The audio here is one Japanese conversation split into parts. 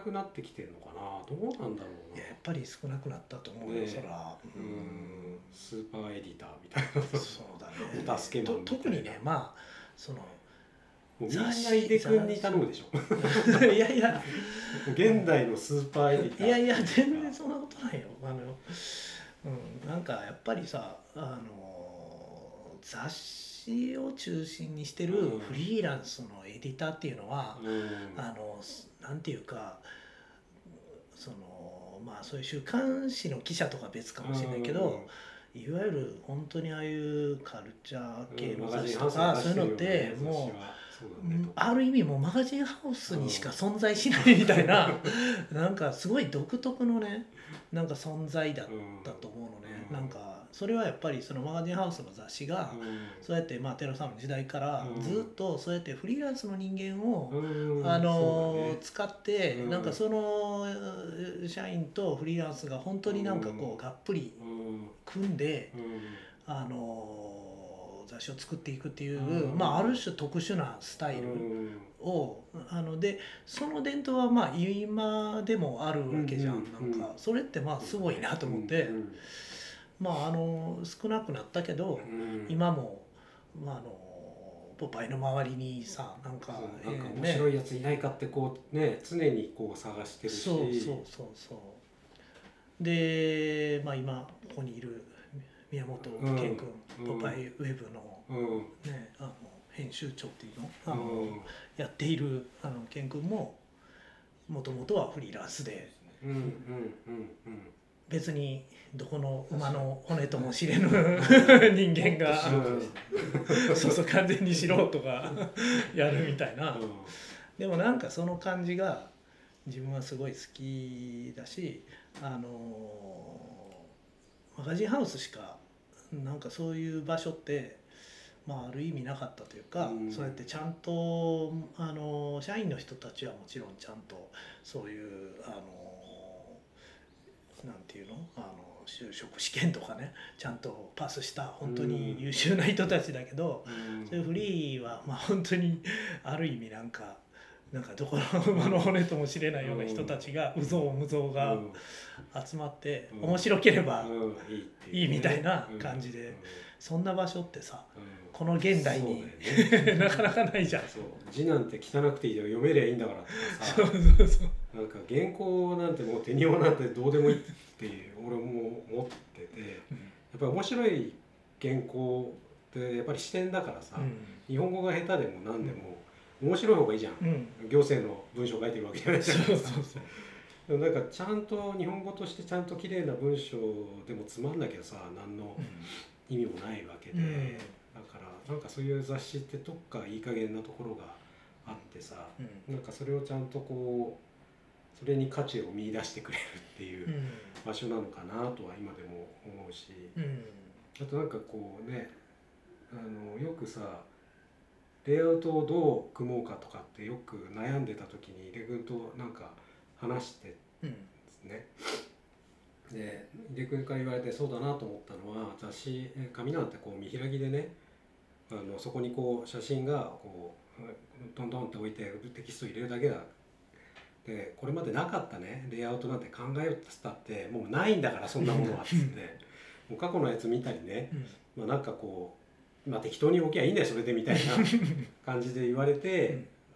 くなってきてるのかな？どうなんだろうな。いややっぱり少なくなったと思うよ、ねそら。うん。スーパーエディターみたいな。そうだね。お助けマン特にねまあそのもうみんな井出君に頼むでしょ。いやいや。現代のスーパーエディター。いやいや全然そんなことないよ。あの、うん、なんかやっぱりさあの雑誌を中心にしてるうん。フリーランスのエディターっていうのは、うん。あのなんていうかそのまあそういう週刊誌の記者とか別かもしれないけど、いわゆる本当にああいうカルチャー系の雑誌とか、そういうのってもううんある意味もうマガジンハウスにしか存在しないみたいな、なんかすごい独特のねなんか存在だったと思うのね、うん。なんかそれはやっぱりそのマガジンハウスの雑誌が、そうやってまあ寺さんの時代からうん。ずっとそうやってフリーランスの人間を、うん。あの使って、うん。なんかそのえー社員とフリーランスが本当になんかこうがっぷりうん。組んで、うん。あの雑誌を作っていくっていう、うん。まあ、ある種特殊なスタイルを、あのでその伝統はまあ今でもあるわけじゃん、うんなんかそれってまあすごいなと思って、うんまああの少なくなったけど、うん。今も、まあ、あのポパイの周りにさなんかなんかえー面白いやついないかってこうね常にこう探してるし。そうそうそうそう。で、まあ、今ここにいる宮本健君、うん。ポパイウェブの,、うん。ね、あの編集長っていうのあの、うん。やっているあの健君ももともとはフリーランスで。うんうんうんうん別にどこの馬の骨とも知れぬ人間がそうそう完全に素人がやるみたいな。でもなんかその感じが自分はすごい好きだしあのマガジンハウスしかなんかそういう場所って、まあ、ある意味なかったというか、うん。そうやってちゃんとあの社員の人たちはもちろんちゃんとそういうあのなんていうの？あの就職試験とかねちゃんとパスした本当に優秀な人たちだけど、うん。そういうフリーはまあ本当にある意味なんかなんかどこの馬の骨とも知れないような人たちがうぞうむぞうがうん。集まってうん。面白ければうん。いいみたいな感じで。そんな場所ってさこの現代にね。なかなかないじゃん。そう。字なんて汚くていいよ読めりゃいいんだからそうさそうそうなんか原稿なんてもう手になんてどうでもいいって俺も思っててやっぱり面白い原稿ってやっぱり視点だからさ、日本語が下手でも何でも面白い方がいいじゃん、行政の文章を書いてるわけじゃないそうからそうそう。でもなんかちゃんと日本語としてちゃんと綺麗な文章でもつまんなきゃさ何の意味もないわけで、うん。だからなんかそういう雑誌ってどっかいい加減なところがあってさ、うん。なんかそれをちゃんとこうそれに価値を見出してくれるっていううん。場所なのかなとは今でも思うし、うん。あとなんかこうねあのよくさレイアウトをどう組もうかとかってよく悩んでた時に井出君となんか話してうん。ですね。で井出君から言われてそうだなと思ったのは雑誌え紙なんてこう見開きでねあのそこにこう写真がこうどんどんって置いてテキスト入れるだけだでこれまでなかったねレイアウトなんて考えようってったってもうないんだからそんなものはっつって。もう過去のやつ見たりね、うん。まあ、なんかこう、まあ、適当に置きゃいいんだよそれでみたいな 感じで言われて、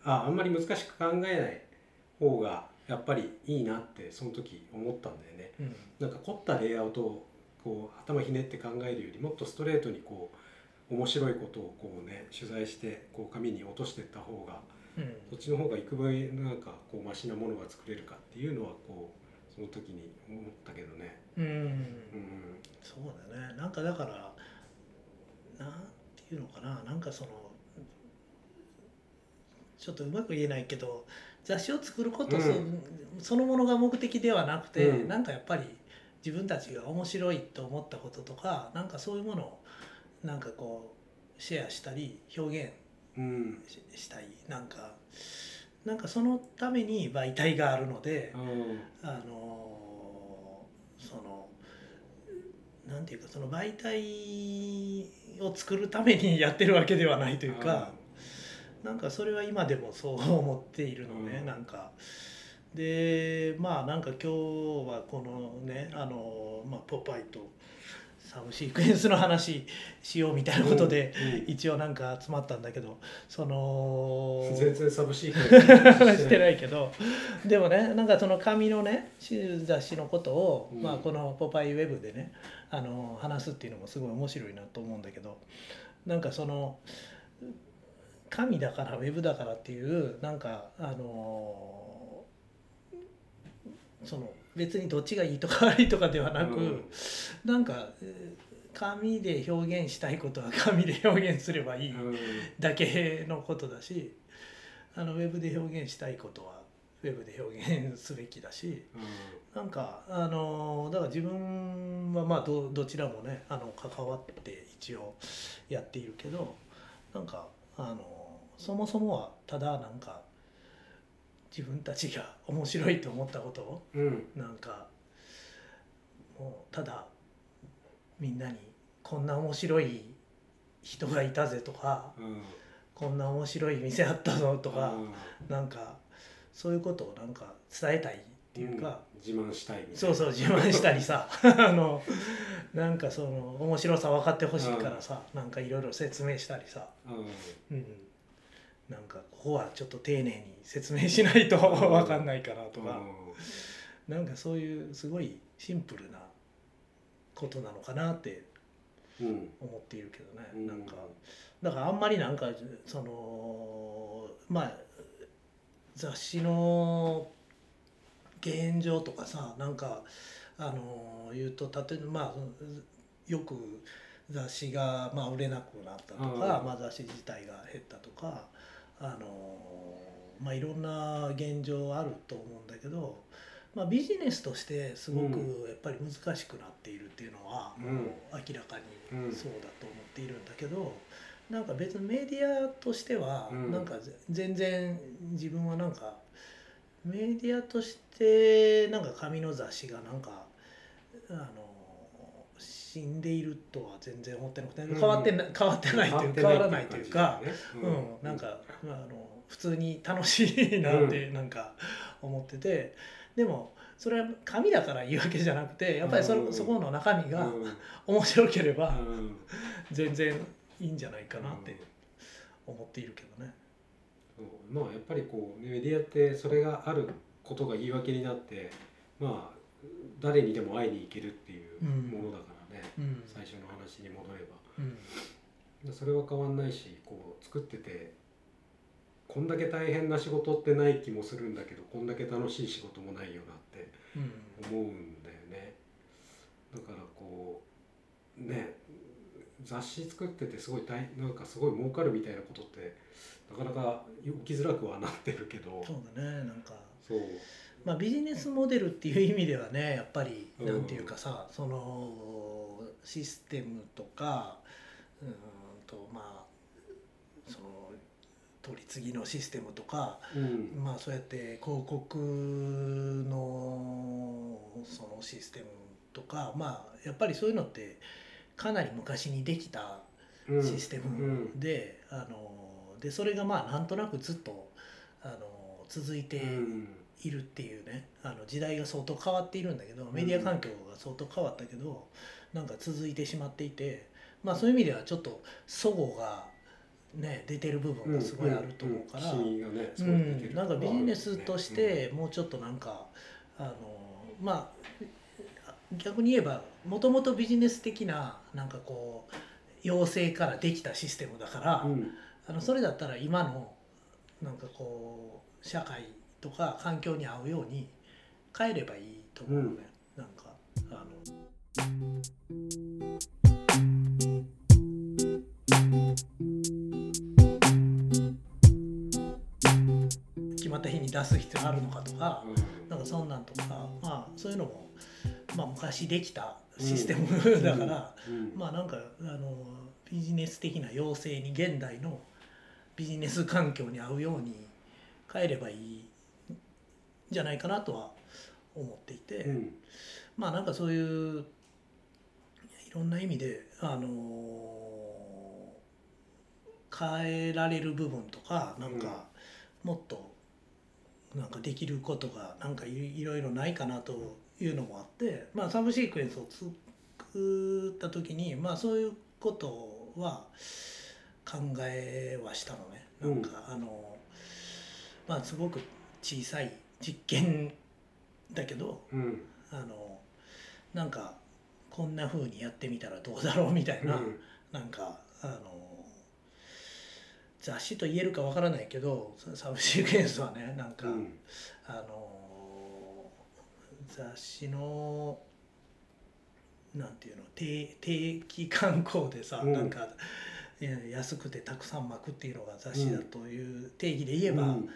うん。ああんまり難しく考えない方がやっぱりいいなってその時思ったんだよね。うん。なんか凝ったレイアウトをこう頭ひねって考えるよりもっとストレートにこう面白いことをこうね取材してこう紙に落としていった方がうんそっちの方が幾分なんかこうマシなものが作れるかっていうのはこうその時に思ったけどね。うん。うん。そうだね。なんかだからなんていうのかな。なんかそのちょっとうまく言えないけど雑誌を作ることそ,、うん。そのものが目的ではなくて、うん。なんかやっぱり自分たちが面白いと思ったこととかなんかそういうものをなんかこうシェアしたり表現うんししたい。なんかなんかそのために媒体があるので、うん。あのそのなんていうかその媒体を作るためにやってるわけではないというか、なんかそれは今でもそう思っているのね、うん。なんか。でまあなんか今日はこのねあの、まあ、ポパイとサブシークエンスの話しようみたいなことで、一応なんか集まったんだけどその全然サブシークエンスしてない。けどでもねなんかその紙のね雑誌のことを、うん。まあ、この「ポパイウェブ」でねあの話すっていうのもすごい面白いなと思うんだけどなんかその紙だからウェブだからっていうなんかあのその別にどっちがいいとか悪いとかではなく、うんなんかえー紙で表現したいことは紙で表現すればいい。うんだけのことだしあのウェブで表現したいことはウェブで表現すべきだしなんかあのだから自分はまあどどちらもねあの関わって一応やっているけどなんかあのそもそもはただなんか自分たちが面白いと思ったことをうん。なんかもうただみんなにこんな面白い人がいたぜとかうん。こんな面白い店あったぞとかうん。なんかそういうことをなんか伝えたいっていうか、うん。自慢したいみたいな。そうそう自慢したりさ あのなんかその面白さ分かってほしいからさ、なんかいろいろ説明したりさ、うん。うん、なんかここはちょっと丁寧に説明しないと 分かんないからとか、なんかそういうすごいシンプルなことなのかなってうん。思っているけどね、うん。なんかだからあんまりなんかそのまあ雑誌の現状とかさなんかあの言うと例えばまあよく雑誌がまあ売れなくなったとか、うん。まあ、雑誌自体が減ったとかあのまあいろんな現状あると思うんだけど、まあ、ビジネスとしてすごくうやっぱり難しくなっているっていうのは、うん。もう明らかうんにそうだと思っているんだけど、なんか別にメディアとしてはうん。なんかぜ全然自分はなんかメディアとしてなんか紙の雑誌がなんかあの死んでいるとは全然思ってなくてうん。変わってな変わってないという変わらないというか。うん、なんか、まあ、あの普通に楽しいなってなんか思ってて、でもそれは紙だから言うわけじゃなくてやっぱりそ,、うん。そこの中身がうん。面白ければうん。全然いいんじゃないかなって思っているけどね。まあやっぱりこうねメディアってそれがあることが言い訳になってまあ誰にでも会いに行けるっていううん。ものだからね、うん。最初の話に戻れば。うん。でそれは変わんないしこう作っててこんだけ大変な仕事ってない気もするんだけどこんだけ楽しい仕事もないよなってうん。思うんだよね。だからこうね雑誌作っててすごい大なんかすごい儲かるみたいなことってなかなか起きづらくはなってるけど。そうだねなんか、そう。まあ、ビジネスモデルっていう意味ではねやっぱりうん。なんていうかさ、そのシステムとかうーんとまあその取り次ぎのシステムとかうん。まあそうやって広告のそのシステムとかまあやっぱりそういうのってかなり昔にできたうん。システムで,、あのでそれがまあなんとなくずっとあの続いてうん。いるっていうねあの時代が相当変わっているんだけどメディア環境が相当変わったけどなんか続いてしまっていてまあそういう意味ではちょっと齟齬がね出てる部分がすごいあると思うから。うんなんかビジネスとしてもうちょっとなんか、あのまあ逆に言えばもともとビジネス的ななんかこう要請からできたシステムだから、うん。うんあのそれだったら今のなんかこう社会とか環境に合うように変えればいいと思うのね、なんかあの決まった日に出す必要あるのかとか、なんかそんなんとかまあそういうのも、まあ、昔できたシステム だから、うん。まあなんかあのビジネス的な要請に現代のビジネス環境に合うように変えればいいんじゃないかなとは思っていて、うん。まあなんかそういういろんな意味であの変えられる部分とかなんかもっとなんかできることがなんかいいろいろないかなというのもあって、まあ、サブシークエンスを作った時に、まあ、そういうことは考えはしたのね。なんか、あのまあすごく小さい実験だけどうん。あのなんかこんな風にやってみたらどうだろうみたいな、なんかあの雑誌と言えるかわからないけどサブシークエンスはねなんか、うん。あの雑誌のなんていうの定定期刊行でさ、うん。なんか安くてたくさん巻くっていうのが雑誌だという定義で言えば、うん。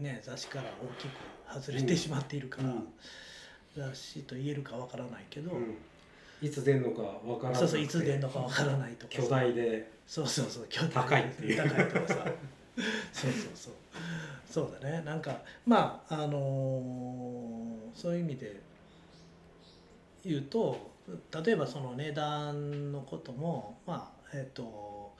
ね、雑誌から大きく外れてしまっているから、うん。雑誌と言えるかわからないけど、うんいつ出んのかわからないそうそういつ出るのかわからないとか巨大で。そうそうそう巨大高いっていう。高いとかさ。そうそうそう。そうだね。なんかまああのーそういう意味で言うと例えばその値段のこともまあえっ、と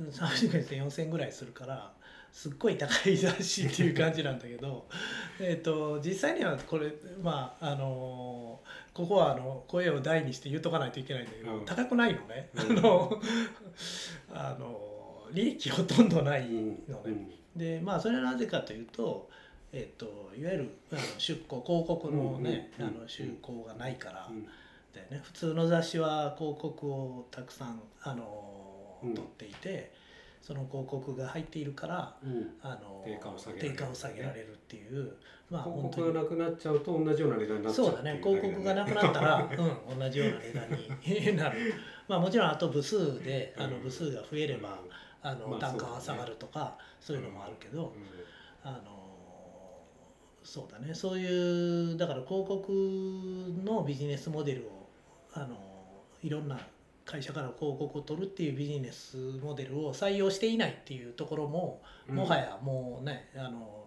300円で4000円ぐらいするからすっごい高い雑誌っていう感じなんだけど えっと実際にはこれまああのここはあの声を大にして言うとかないといけないんだけど、うん。高くないのね、うん。あのあの利益ほとんどないうん。のね、でまあそれはなぜかというと、えっといわゆるあの出稿広告のね、うんうんあの出稿がないから、うん。だよね。普通の雑誌は広告をたくさんあの、うん。取っていてその広告が入っているからうん。あの定価を下げられる。定価を下げられるっていう。まあ広本当に。告がなくなっちゃうと同じような値段になっちゃうそうだね。広告がなくなったら、うん、同じような値段になる。まあもちろんあと部数であの部数が増えれば、あのまあ単価は下がるとかそういうのもあるけど、あのそうだね。そういうだから広告のビジネスモデルをあのいろんな会社から広告を取るっていうビジネスモデルを採用していないっていうところも、うん。もはやもうねあの、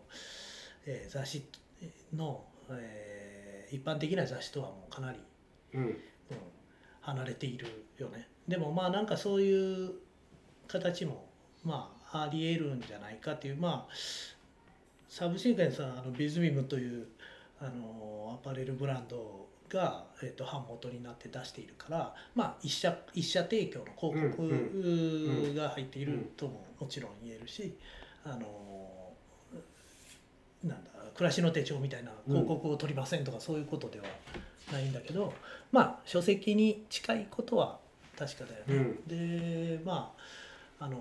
えー雑誌の、えー一般的な雑誌とはもうかなり、うん。うん、離れているよね。でもまあなんかそういう形もまあありえるんじゃないかっていうまあサブシークエンスはあのビズビムというあのアパレルブランドが、えー、と版元になって出しているからまあ一社一社提供の広告うんが入っているとももちろん言えるしあのなんだ暮らしの手帳みたいな広告を取りませんとかそういうことではないんだけどまあ書籍に近いことは確かだよね。でまああの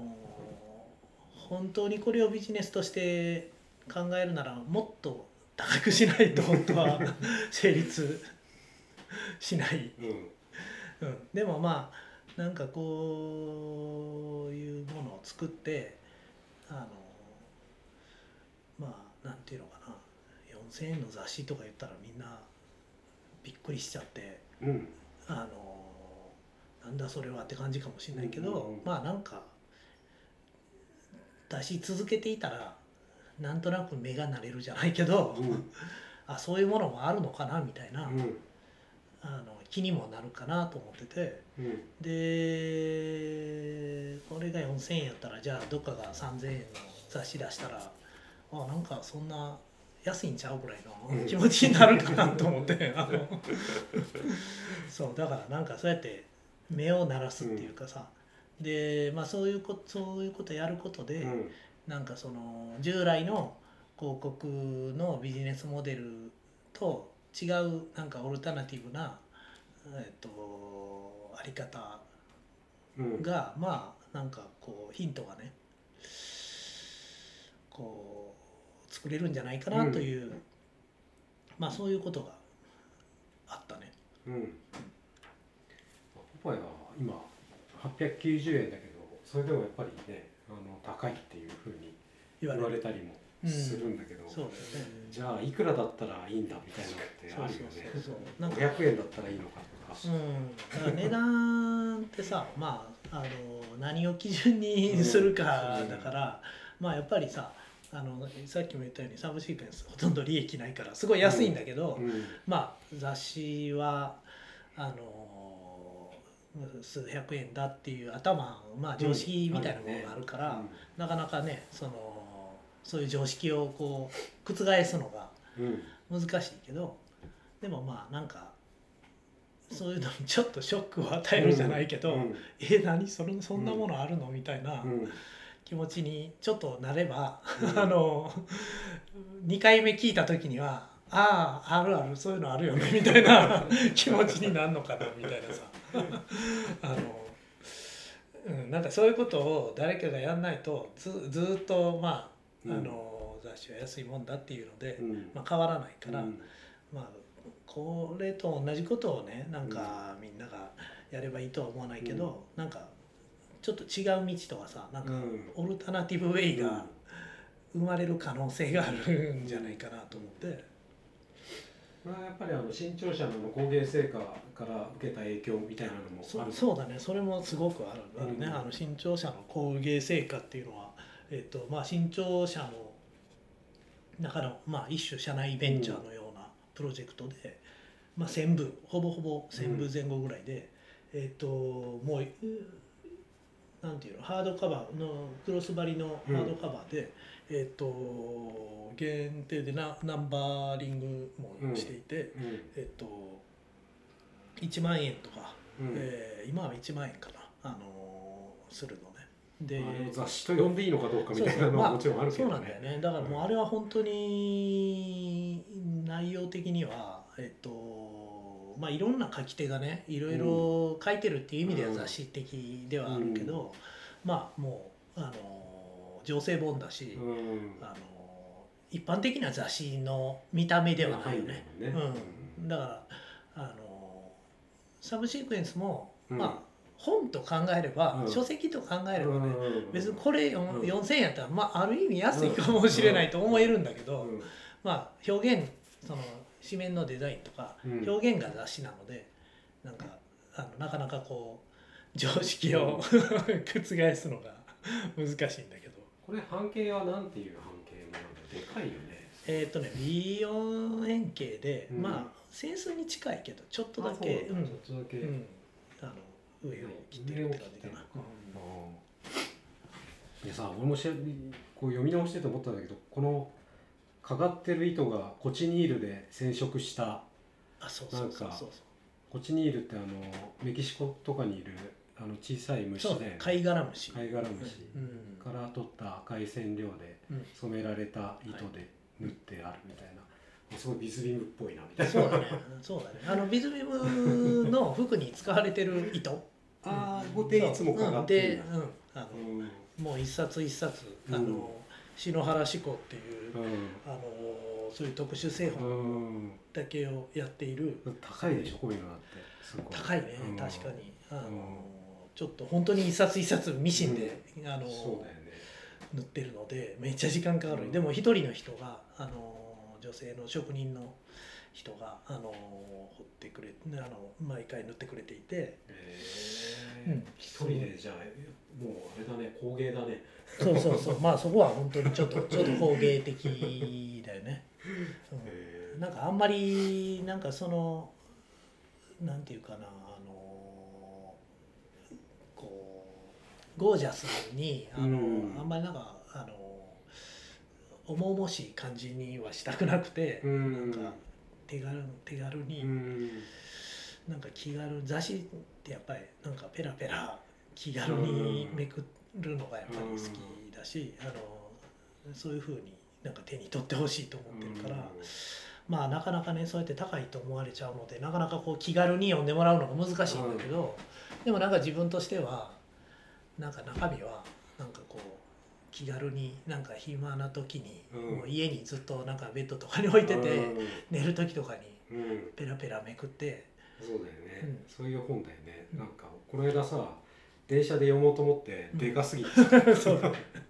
本当にこれをビジネスとして考えるならもっと高くしないと本当は 成立しない、うん。うん、でもまあなんかこういうものを作ってあのまあなんていうのかな。4,000円の雑誌とか言ったらみんなびっくりしちゃってうん。あのなんだそれはって感じかもしれないけど、うんうんうん。まあなんか出し続けていたらなんとなく目が慣れるじゃないけど、うん。あそういうものもあるのかなみたいな、うんあの気にもなるかなと思ってて。うん。でこれが4,000円やったらじゃあどっかが3,000円の雑誌出したらあなんかそんな安いんちゃうぐらいの気持ちになるかなと思って。あのそうだからなんかそうやって目を鳴らすっていうかさ、でまあそういうことそういうことやることで、うん。なんかその従来の広告のビジネスモデルと違うなんかオルタナティブな、えっと、あり方うん。がまあなんかこうヒントがねこう作れるんじゃないかなという、まあそういうことがあったね。うん。ポパイは今890円だけどそれでもやっぱりねあの高いっていうふうに言われたりもするんだけど、そうだよね。じゃあいくらだったらいいんだみたいなのってそうあるよねそう。そうそうなんか500円だったらいいのかとか、うん、だから値段ってさまああの何を基準にするかだから、まあやっぱりさあのさっきも言ったようにサブシークエンスほとんど利益ないからすごい安いんだけど、うん。まあ雑誌はあの数百円だっていう頭まあ常識みたいなものがあるから、うん。なかなかねそのそういう常識をこう覆すのがうん。難しいけどでもまあなんかそういうのにちょっとショックを与えるじゃないけど、うん。え何？それそんなものあるの？みたいなうん。気持ちにちょっとなれば、うん。あの2回目聞いた時にはあああるあるそういうのあるよねみたいな気持ちになるのかなみたいなさ。あの、うん、なんかそういうことを誰かがやんないとずずっとまああの、雑誌は安いもんだっていうので、うん。まあ、変わらないから、うん。まあこれと同じことをねなんかみんながやればいいとは思わないけど、なんかちょっと違う道とかさなんかうん。オルタナティブウェイが生まれる可能性があるんじゃないかなと思って、これはやっぱりあの新潮社の工芸成果から受けた影響みたいなのもある。そそうだね。それもすごくあるあるね、うん。あの新潮社の工芸成果っていうのは、えっとまあ、新潮社の中の、まあ、一種社内ベンチャーのようなプロジェクトで、まあ、1000部ほぼほぼ1000部前後ぐらいで、えっともううなんていうのハードカバーのクロス張りのハードカバーで、えっと限定でナナンバーリングもしていて、うんえっと1万円とか。うんえー今は1万円かな、あのーするのね。で雑誌と呼んでいいのかどうかみたいなのまあはもちろんあるけそうどなんだよね。だからもうあれは本当に内容的にはえっとまあいろんな書き手がねいろいろ書いてるっていう意味ではうん雑誌的ではあるけど、まあもうあのー情勢本だし、うん。あのー一般的な雑誌の見た目ではないよね。ね。うん、だからあのサブシークエンスも、うん。まあ本と考えれば、うん。書籍と考えればね、うん。別にこれよんうん。4000円やったら、まあ、ある意味安いかもしれないと思えるんだけど、うん。まあ表現その紙面のデザインとか、うん。表現が雑誌なのでなんかあのなかなかこう常識を 覆すのが難しいんだけど。これ半径はなんていう半径もなんだでかいよね。えっ、とね B4 円形で、うん。まあ整数に近いけどちょっとだけちょっとだけ上を切ってるって感じかな。でさ俺もしこう読み直してて思ったんだけどこのかかってる糸がコチニールで染色した。あそうそうそうそう。コチニールってあのメキシコとかにいるあの小さい虫で。貝殻虫。貝殻虫。うん。から取った赤い染料でうん。染められた糸で縫ってあるみたいな、すごいビズビムっぽいなみたいな。そうだね。そうだね。あのビズビムの服に使われてる糸。ああここでいつもかかってるう。うんで、うん、あのうん。もう一冊一冊うん。あの篠原志功っていううあのそういう特殊製法んうん。だけをやっている。高いでしょこういうのだって。高いねうん。確かに。あのうん。ちょっと本当に一冊一冊ミシンであのそうだよね。塗ってるのでめっちゃ時間かかる、うん。でも一人の人があの女性の職人の人があの彫ってくれあの毎回塗ってくれていて、うん。一人でじゃあもうあれだね工芸だね。そうそうそう。まあそこは本当にちょっとちょっと工芸的だよね、へう。ん、なんかあんまりなんかそのなんていうかなあのこうゴージャスにあの、うん。あんまりなんか重々しい感じにはしたくなくて、えうん。なんか手軽手軽に、うん。なんか気軽雑誌ってやっぱりなんかペラペラ気軽にめくるのがやっぱり好きだし、あのそういうふうになんか手に取ってほしいと思ってるから、まあなかなかねそうやって高いと思われちゃうのでなかなかこう気軽に読んでもらうのが難しいんだけど、でもなんか自分としてはなんか中身は気軽になんか暇な時に、うん。もう家にずっとなんかベッドとかに置いてて、うん。寝る時とかにうん。ペラペラめくって。そうだよね、うん。そういう本だよね、うん。なんかこの間さ電車で読もうと思ってうん。でかすぎて、そう。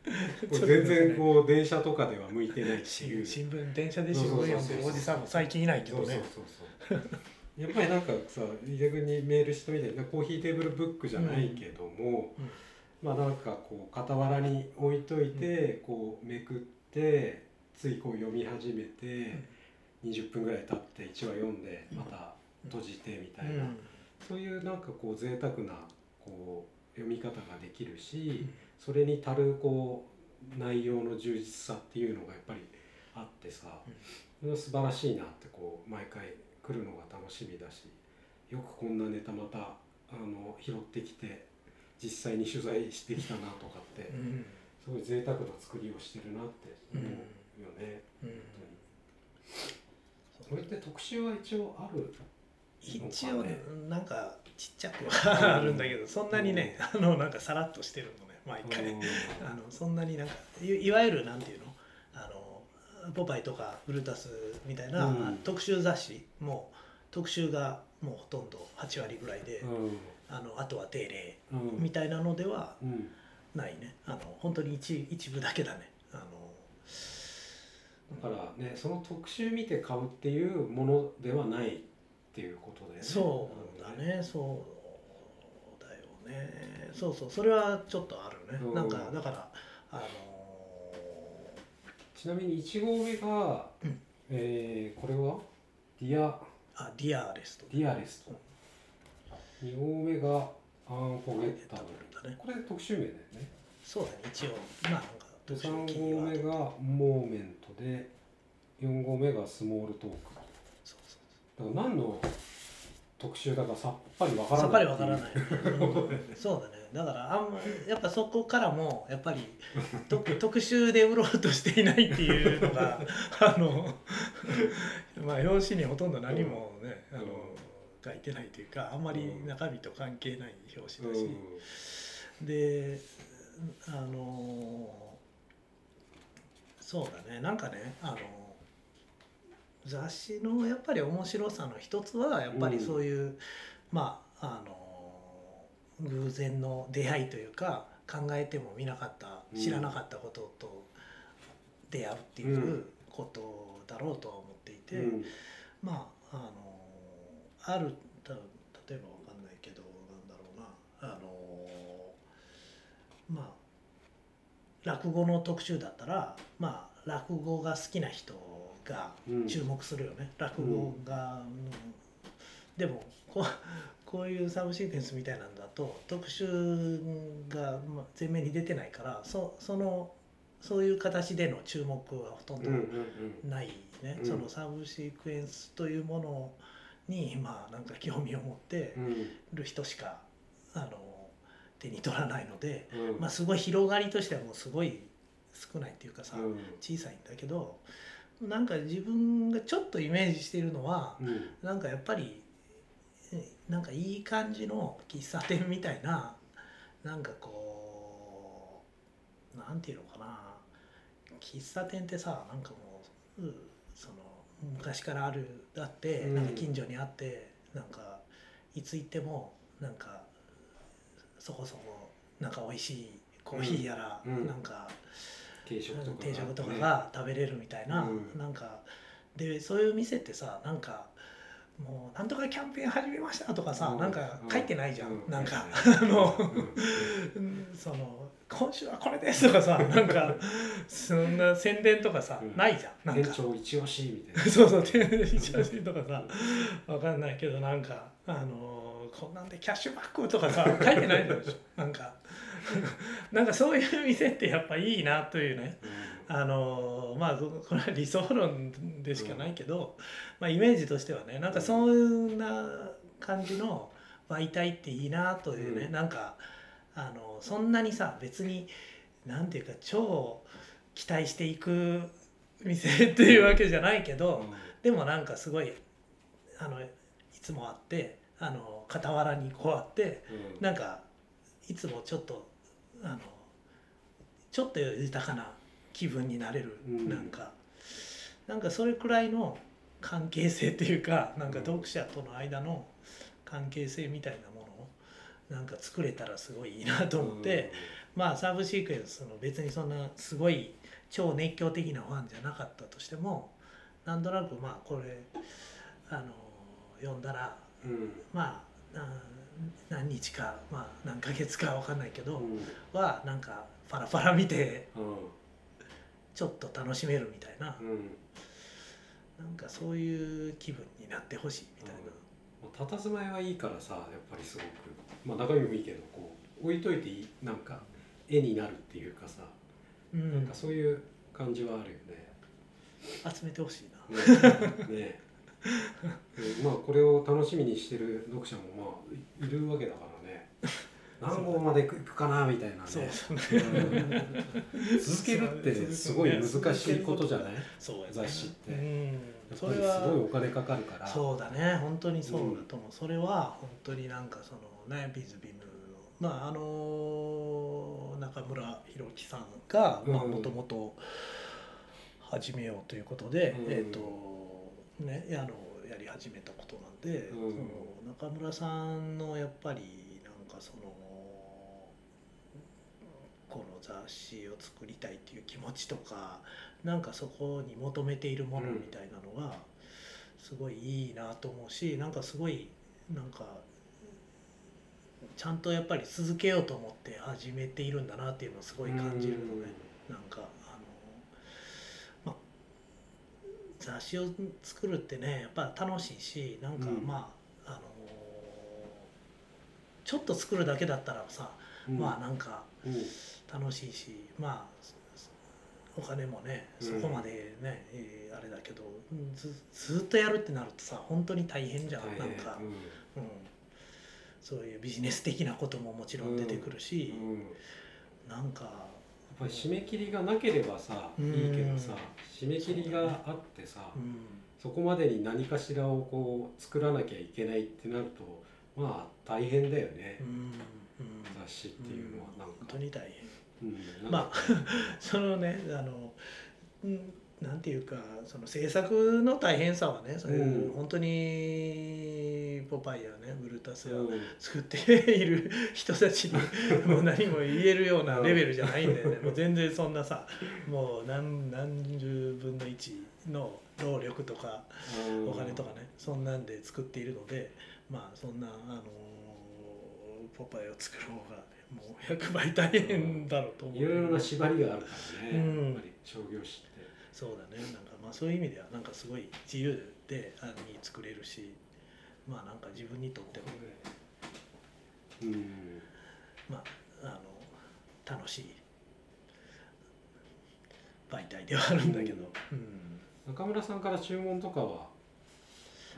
全然こう電車とかでは向いてないっていう。新聞電車で新聞読んでるおじさんも最近いないけどね。そうそうそう。やっぱりなんかさ井出君にメールしたみたいなコーヒーテーブルブックじゃないけども、うんまあなんかこう傍らに置いといて、こうめくってついこう読み始めて、20分ぐらい経って1話読んでまた閉じてみたいな、うん。そういうなんかこう贅沢なこう読み方ができるし、それに足るこう内容の充実さっていうのがやっぱりあってさ、それは素晴らしいなってこう毎回来るのが楽しみだしよくこんなネタまたあの拾ってきて実際に取材してきたなとかって、うん。すごい贅沢な作りをしてるなって思うよね、うん。本当にこれって特集は一応ある一応ねなんかちっちゃくはあるんだけどそんなにねあのなんかさらっとしてるのね毎回。あのそんなになんかいいわゆるなんていうの？あのポパイとかブルータスみたいな、うん。特集雑誌も特集がもうほとんど8割ぐらいで、うんあのあとは定例うん。みたいなのではうん。ないね。あの本当に一一部だけだね。あのだからねその特集見て買うっていうものではないっていうことで、ね、そうだね。そうだよね。そうそう。それはちょっとあるね、うん。なんかだからあのちなみに1号目が、うん。えーこれは？ Dear？あ Dearest。Dearest 2号目が Unforgettable だね。これ特集名だよね。そうだね一応まあなんかで特集のキーワード3号目が Moment で4号目が Small Talk。そうそう。だから何の特集だかさっぱりわからない。さっぱりわからない、うん。そうだね。だからあんまやっぱそこからもやっぱり特 特集で売ろうとしていないっていうのがあのまあ表紙にほとんど何もね、あの書いてないというかあんまり中身と関係ない表紙だし、であのそうだね。なんかねあの雑誌のやっぱり面白さの一つはやっぱりそういう、まああの偶然の出会いというか考えてもみなかったうん知らなかったことと出会うっていうことだろうとは思っていて、うん。まああのあるた例えばわかんないけどなんだろうな。あのまあ落語の特集だったらまあ落語が好きな人がうん。注目するよね、落語が、うん。でもこうこういうサブシークエンスみたいなんだと特集がまあ前面に出てないからそそのそういう形での注目はほとんどうんうんうん。ないね、うん。そのサブシークエンスというものにまあなんか興味を持ってうん。る人しかあの手に取らないので、うん。まあ、すごい広がりとしてはもうすごい少ないっていうかさ、うん。小さいんだけどなんか自分がちょっとイメージしているのはうん。なんかやっぱりえなんかいい感じの喫茶店みたいななんかこうなんていうのかな。喫茶店ってさなんかもううその昔からあるあって、うん。なんか近所にあってなんかいつ行ってもなんかそこそこなんか美味しいコーヒーやら、うん。うん。なんか定食とか定食とかが食べれるみたいな、うん。なんかでそういう店ってさなんかもうなんとかキャンペーン始めましたとかさ、うん。なんか書いてないじゃん、うなんかあの、その今週はこれですとかさ なんかそんな宣伝とかさ、うん。ないじゃんなんか。店長一押しみたいな。そうそう店長一押しとかさわかんないけどなんかあのこんなんでキャッシュバックとかさ書いてないでしょ。なんか。なんかそういう店ってやっぱいいなというね。あのまあそこれは理想論でしかないけど、まあ、イメージとしてはねなんかそんな感じの媒体っていいなというね、うん。なんかあのそんなにさ別になんていうか超期待していく店っていうわけじゃないけど、でもなんかすごいあのいつもあってあの傍らにこうあってうん。なんかいつもちょっとあのちょっと豊かな気分になれる、うん。なんか。なんかそれくらいの関係性っていうかなんか読者との間の関係性みたいなものをなんか作れたらすごいいいなと思って、まあサブシークエンスの別にそんなすごい超熱狂的なファンじゃなかったとしてもなんとなくまあこれあの読んだらうん。うんまあな何日か、まあ、何ヶ月かわかんないけど、うん。はなんかパラパラ見てうん。ちょっと楽しめるみたいな、うん。なんかそういう気分になってほしいみたいな、まあ、佇まいはいいからさやっぱりすごく、まあ、中身もいいけどこう置いといていいなんか絵になるっていうかさ、うん。なんかそういう感じはあるよね。集めてほしいな。ねね。うんまあこれを楽しみにしてる読者もまあいいるわけだからね。何号までいくかなみたいなね。そうそうね。うん。続けるってすごい難しいことじゃない？そうやね。雑誌って。うん。やっぱりそれはすごいお金かかるから。そうだね。本当にそうだと思う、それは本当になんかそのねビズビムの。まああの中村弘樹さんがうん。もともと始めようということで、うん。えっ、とねあのやり始めたことなんで、うん。その中村さんのやっぱりなんかそのこの雑誌を作りたいっていう気持ちとかなんかそこに求めているものみたいなのがすごいいいなと思うしなんかすごいなんかちゃんとやっぱり続けようと思って始めているんだなっていうのをすごい感じるのね。なんかあの、まあ、雑誌を作るってねやっぱ楽しいしなんかうん。まあ、あのちょっと作るだけだったらさ、うん。まあなんかうん。楽しいしまあお金もねそこまでね、えーあれだけどうんずずっとやるってなるとさ本当に大変じゃん、なんか、うん。うん、そういうビジネス的なことももちろん出てくるし、うん。やなんかっぱり締め切りがなければさうん。いいけどさ締め切りがあってさうん。そこまでに何かしらをこう作らなきゃいけないってなるとまあ大変だよね。雑誌っていうのはなん本か当に大変。うん。まあ そのねあのうんなんていうかその制作の大変さはねそういう、うん。本当にポパイやねブルータスやうん。作っている人たちにもう何も言えるようなレベルじゃないんだよね。もう全然そんなさもう何何十分の1の労力とかお金とかねそんなんで作っているのでまあそんなあのポパイを作る方がもう100倍大変だろうと思う。いろいろな縛りがあるからね、うん。やっぱり商業誌って。そうだね。なんかまあそういう意味ではなんかすごい自由であに作れるしまあなんか自分にとっても。うん、まああの楽しい媒体ではあるんだけど、うん。中村さんから注文とかは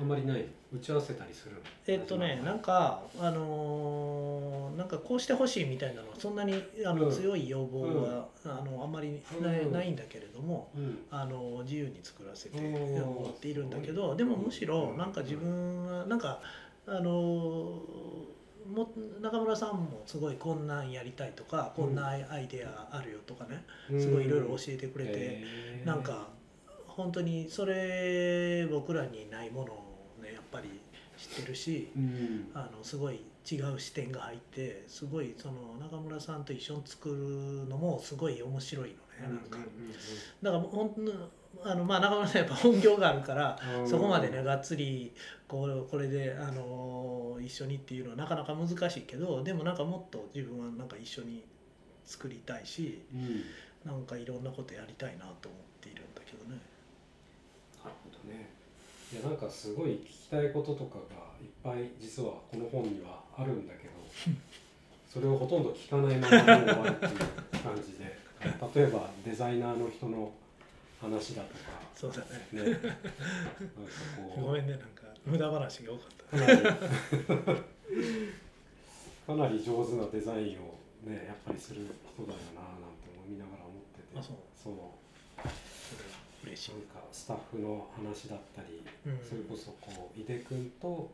あんまりない。打ち合わせたりするの？えっとねなんかあのーなんかこうしてほしいみたいなのはそんなにあの、うん。強い要望は、あのあんまりない,、うん。ないんだけれどもうん。あの自由に作らせてうん。もらっているんだけどでもむしろなんか自分はなんかあのも中村さんもすごいこんなんやりたいとかこんなアイデアあるよとかねすごいいろいろ教えてくれて、へー。なんか本当にそれ僕らにないものをぱり知ってるしうん。あのすごい違う視点が入ってすごいその中村さんと一緒に作るのもすごい面白いのねなんか。だからほんあのまあ中村さんやっぱ本業があるからうん。そこまでねがっつりこうこれで、あの一緒にっていうのはなかなか難しいけどでもなんかもっと自分はなんか一緒に作りたいしうんうん。なんかいろんなことやりたいなと思っているんだけどね。なるほどねいやなんかすごい聞きたいこととかがいっぱい実はこの本にはあるんだけどそれをほとんど聞かないまま本終わるっていう感じで例えばデザイナーの人の話だとかそうだね。ねなんかこうごめんねなんか無駄話が多かった。かなり 上手なデザインをねやっぱりする人だよななんて思いながら思っててあそうそう嬉しいなんかスタッフの話だったり、うん、それこそこう井出君と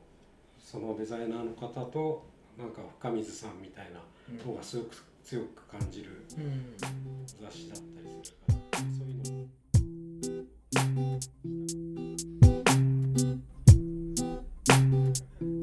そのデザイナーの方となんか深水さんみたいな方がすごく強く感じる雑誌だったりするから、うん、そういうの。も。